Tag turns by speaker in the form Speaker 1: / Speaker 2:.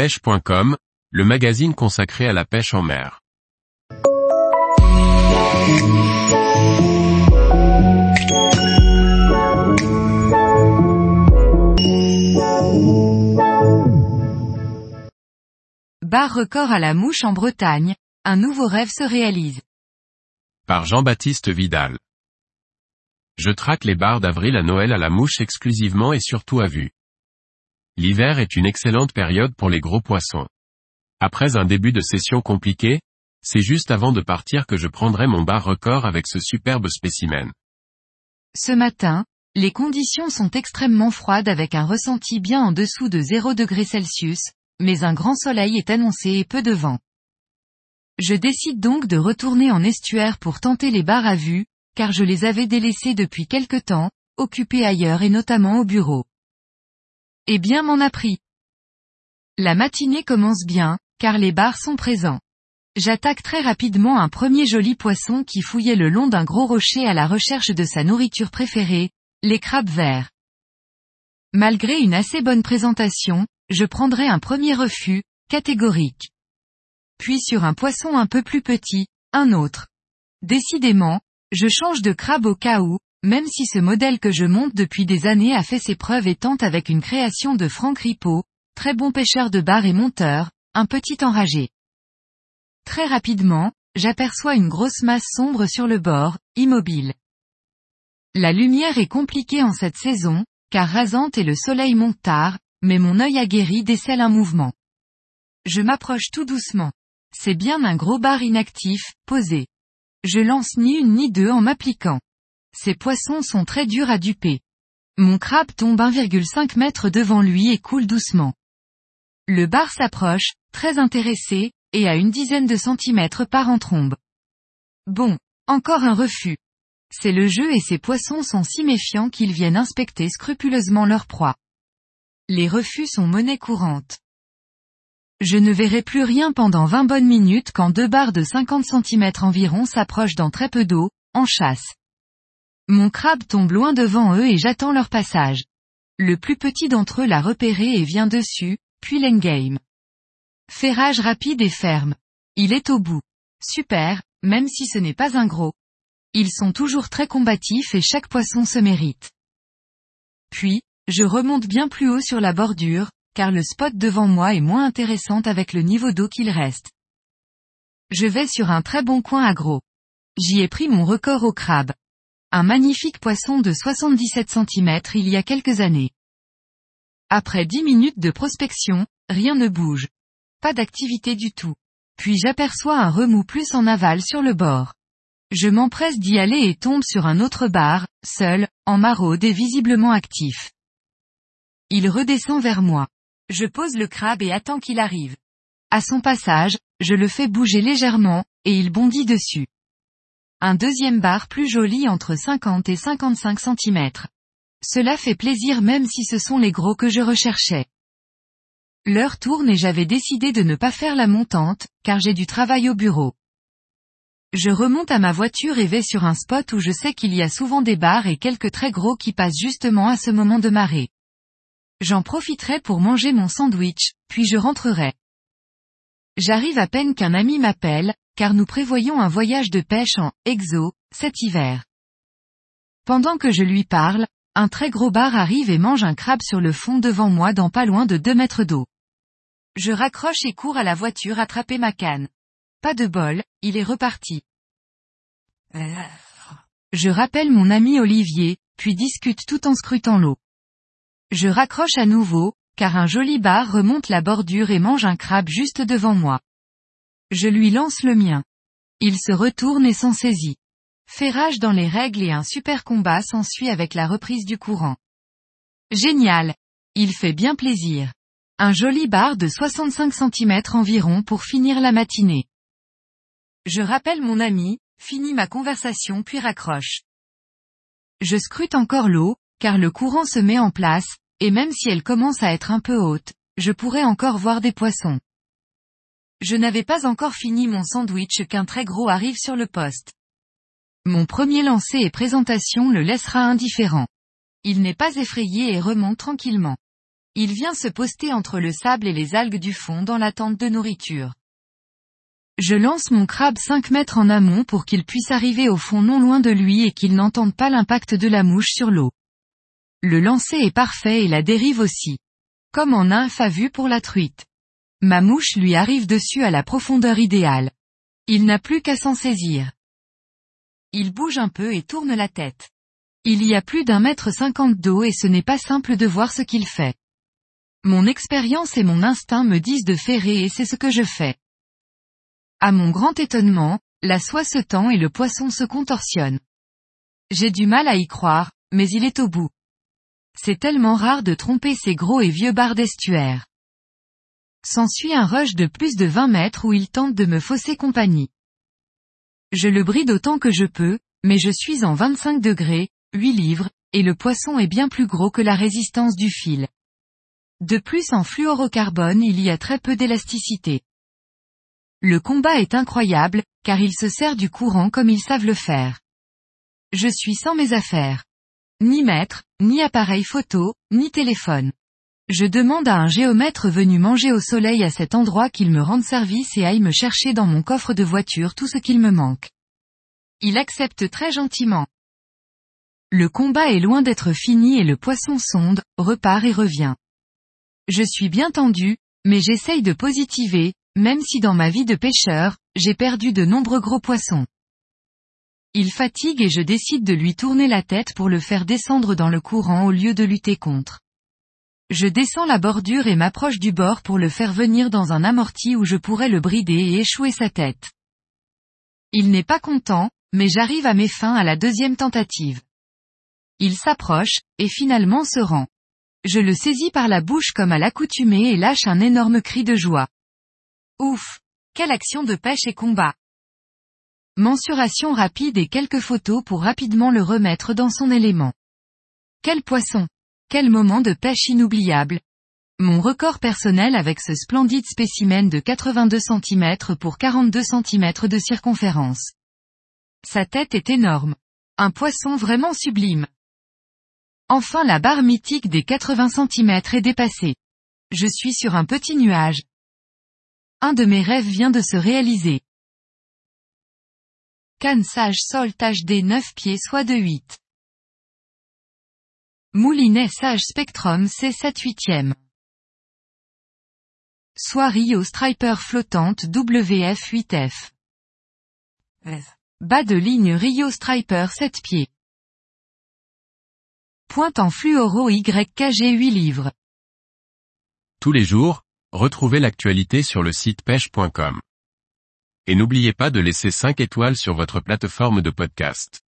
Speaker 1: pêche.com, le magazine consacré à la pêche en mer.
Speaker 2: Bar record à la mouche en Bretagne, un nouveau rêve se réalise.
Speaker 1: Par Jean-Baptiste Vidal. Je traque les bars d'avril à Noël à la mouche exclusivement et surtout à vue. L'hiver est une excellente période pour les gros poissons. Après un début de session compliqué, c'est juste avant de partir que je prendrai mon bar record avec ce superbe spécimen.
Speaker 2: Ce matin, les conditions sont extrêmement froides avec un ressenti bien en dessous de 0 degrés Celsius, mais un grand soleil est annoncé et peu de vent. Je décide donc de retourner en estuaire pour tenter les bars à vue, car je les avais délaissés depuis quelque temps, occupés ailleurs et notamment au bureau. Eh bien m'en a pris. La matinée commence bien, car les bars sont présents. J'attaque très rapidement un premier joli poisson qui fouillait le long d'un gros rocher à la recherche de sa nourriture préférée, les crabes verts. Malgré une assez bonne présentation, je prendrai un premier refus, catégorique. Puis sur un poisson un peu plus petit, un autre. Décidément, je change de crabe au cas où, même si ce modèle que je monte depuis des années a fait ses preuves et tente avec une création de Franck Ripaud, très bon pêcheur de bar et monteur, un petit enragé. Très rapidement, j'aperçois une grosse masse sombre sur le bord, immobile. La lumière est compliquée en cette saison, car rasante et le soleil monte tard, mais mon œil aguerri décèle un mouvement. Je m'approche tout doucement. C'est bien un gros bar inactif, posé. Je lance ni une ni deux en m'appliquant. Ces poissons sont très durs à duper. Mon crabe tombe 1,5 mètre devant lui et coule doucement. Le bar s'approche, très intéressé, et à une dizaine de centimètres part en trombe. Bon, encore un refus. C'est le jeu et ces poissons sont si méfiants qu'ils viennent inspecter scrupuleusement leur proie. Les refus sont monnaie courante. Je ne verrai plus rien pendant 20 bonnes minutes quand deux barres de 50 cm environ s'approchent dans très peu d'eau, en chasse. Mon crabe tombe loin devant eux et j'attends leur passage. Le plus petit d'entre eux l'a repéré et vient dessus, puis l'endgame. Ferrage rapide et ferme. Il est au bout. Super, même si ce n'est pas un gros. Ils sont toujours très combatifs et chaque poisson se mérite. Puis, je remonte bien plus haut sur la bordure, car le spot devant moi est moins intéressant avec le niveau d'eau qu'il reste. Je vais sur un très bon coin à gros. J'y ai pris mon record au crabe. Un magnifique poisson de 77 cm il y a quelques années. Après 10 minutes de prospection, rien ne bouge. Pas d'activité du tout. Puis j'aperçois un remous plus en aval sur le bord. Je m'empresse d'y aller et tombe sur un autre bar, seul, en maraude et visiblement actif. Il redescend vers moi. Je pose le crabe et attends qu'il arrive. À son passage, je le fais bouger légèrement, et il bondit dessus un deuxième bar plus joli entre 50 et 55 cm. Cela fait plaisir même si ce sont les gros que je recherchais. L'heure tourne et j'avais décidé de ne pas faire la montante, car j'ai du travail au bureau. Je remonte à ma voiture et vais sur un spot où je sais qu'il y a souvent des bars et quelques très gros qui passent justement à ce moment de marée. J'en profiterai pour manger mon sandwich, puis je rentrerai. J'arrive à peine qu'un ami m'appelle, car nous prévoyons un voyage de pêche en exo cet hiver. Pendant que je lui parle, un très gros bar arrive et mange un crabe sur le fond devant moi dans pas loin de deux mètres d'eau. Je raccroche et cours à la voiture attraper ma canne. Pas de bol, il est reparti. Je rappelle mon ami Olivier, puis discute tout en scrutant l'eau. Je raccroche à nouveau, car un joli bar remonte la bordure et mange un crabe juste devant moi. Je lui lance le mien. Il se retourne et s'en saisit. Ferrage dans les règles et un super combat s'ensuit avec la reprise du courant. Génial. Il fait bien plaisir. Un joli bar de 65 cm environ pour finir la matinée. Je rappelle mon ami, finis ma conversation puis raccroche. Je scrute encore l'eau, car le courant se met en place, et même si elle commence à être un peu haute, je pourrais encore voir des poissons. Je n'avais pas encore fini mon sandwich qu'un très gros arrive sur le poste. Mon premier lancer et présentation le laissera indifférent. Il n'est pas effrayé et remonte tranquillement. Il vient se poster entre le sable et les algues du fond dans l'attente de nourriture. Je lance mon crabe 5 mètres en amont pour qu'il puisse arriver au fond non loin de lui et qu'il n'entende pas l'impact de la mouche sur l'eau. Le lancer est parfait et la dérive aussi. Comme en nymphe à pour la truite. Ma mouche lui arrive dessus à la profondeur idéale. Il n'a plus qu'à s'en saisir. Il bouge un peu et tourne la tête. Il y a plus d'un mètre cinquante d'eau et ce n'est pas simple de voir ce qu'il fait. Mon expérience et mon instinct me disent de ferrer et c'est ce que je fais. À mon grand étonnement, la soie se tend et le poisson se contorsionne. J'ai du mal à y croire, mais il est au bout. C'est tellement rare de tromper ces gros et vieux barres d'estuaire. S'ensuit un rush de plus de 20 mètres où il tente de me fausser compagnie. Je le bride autant que je peux, mais je suis en 25 degrés, 8 livres, et le poisson est bien plus gros que la résistance du fil. De plus en fluorocarbone il y a très peu d'élasticité. Le combat est incroyable, car il se sert du courant comme ils savent le faire. Je suis sans mes affaires. Ni maître, ni appareil photo, ni téléphone. Je demande à un géomètre venu manger au soleil à cet endroit qu'il me rende service et aille me chercher dans mon coffre de voiture tout ce qu'il me manque. Il accepte très gentiment. Le combat est loin d'être fini et le poisson sonde, repart et revient. Je suis bien tendu, mais j'essaye de positiver, même si dans ma vie de pêcheur, j'ai perdu de nombreux gros poissons. Il fatigue et je décide de lui tourner la tête pour le faire descendre dans le courant au lieu de lutter contre. Je descends la bordure et m'approche du bord pour le faire venir dans un amorti où je pourrais le brider et échouer sa tête. Il n'est pas content, mais j'arrive à mes fins à la deuxième tentative. Il s'approche, et finalement se rend. Je le saisis par la bouche comme à l'accoutumée et lâche un énorme cri de joie. Ouf! Quelle action de pêche et combat! Mensuration rapide et quelques photos pour rapidement le remettre dans son élément. Quel poisson! Quel moment de pêche inoubliable. Mon record personnel avec ce splendide spécimen de 82 cm pour 42 cm de circonférence. Sa tête est énorme. Un poisson vraiment sublime. Enfin la barre mythique des 80 cm est dépassée. Je suis sur un petit nuage. Un de mes rêves vient de se réaliser. Canne sage sol HD 9 pieds soit de 8. Moulinet Sage Spectrum C7 8e. Soit Rio Striper flottante WF 8F. Bas de ligne Rio Striper 7 pieds. Pointe en fluoro YKG 8 livres.
Speaker 1: Tous les jours, retrouvez l'actualité sur le site pêche.com. Et n'oubliez pas de laisser 5 étoiles sur votre plateforme de podcast.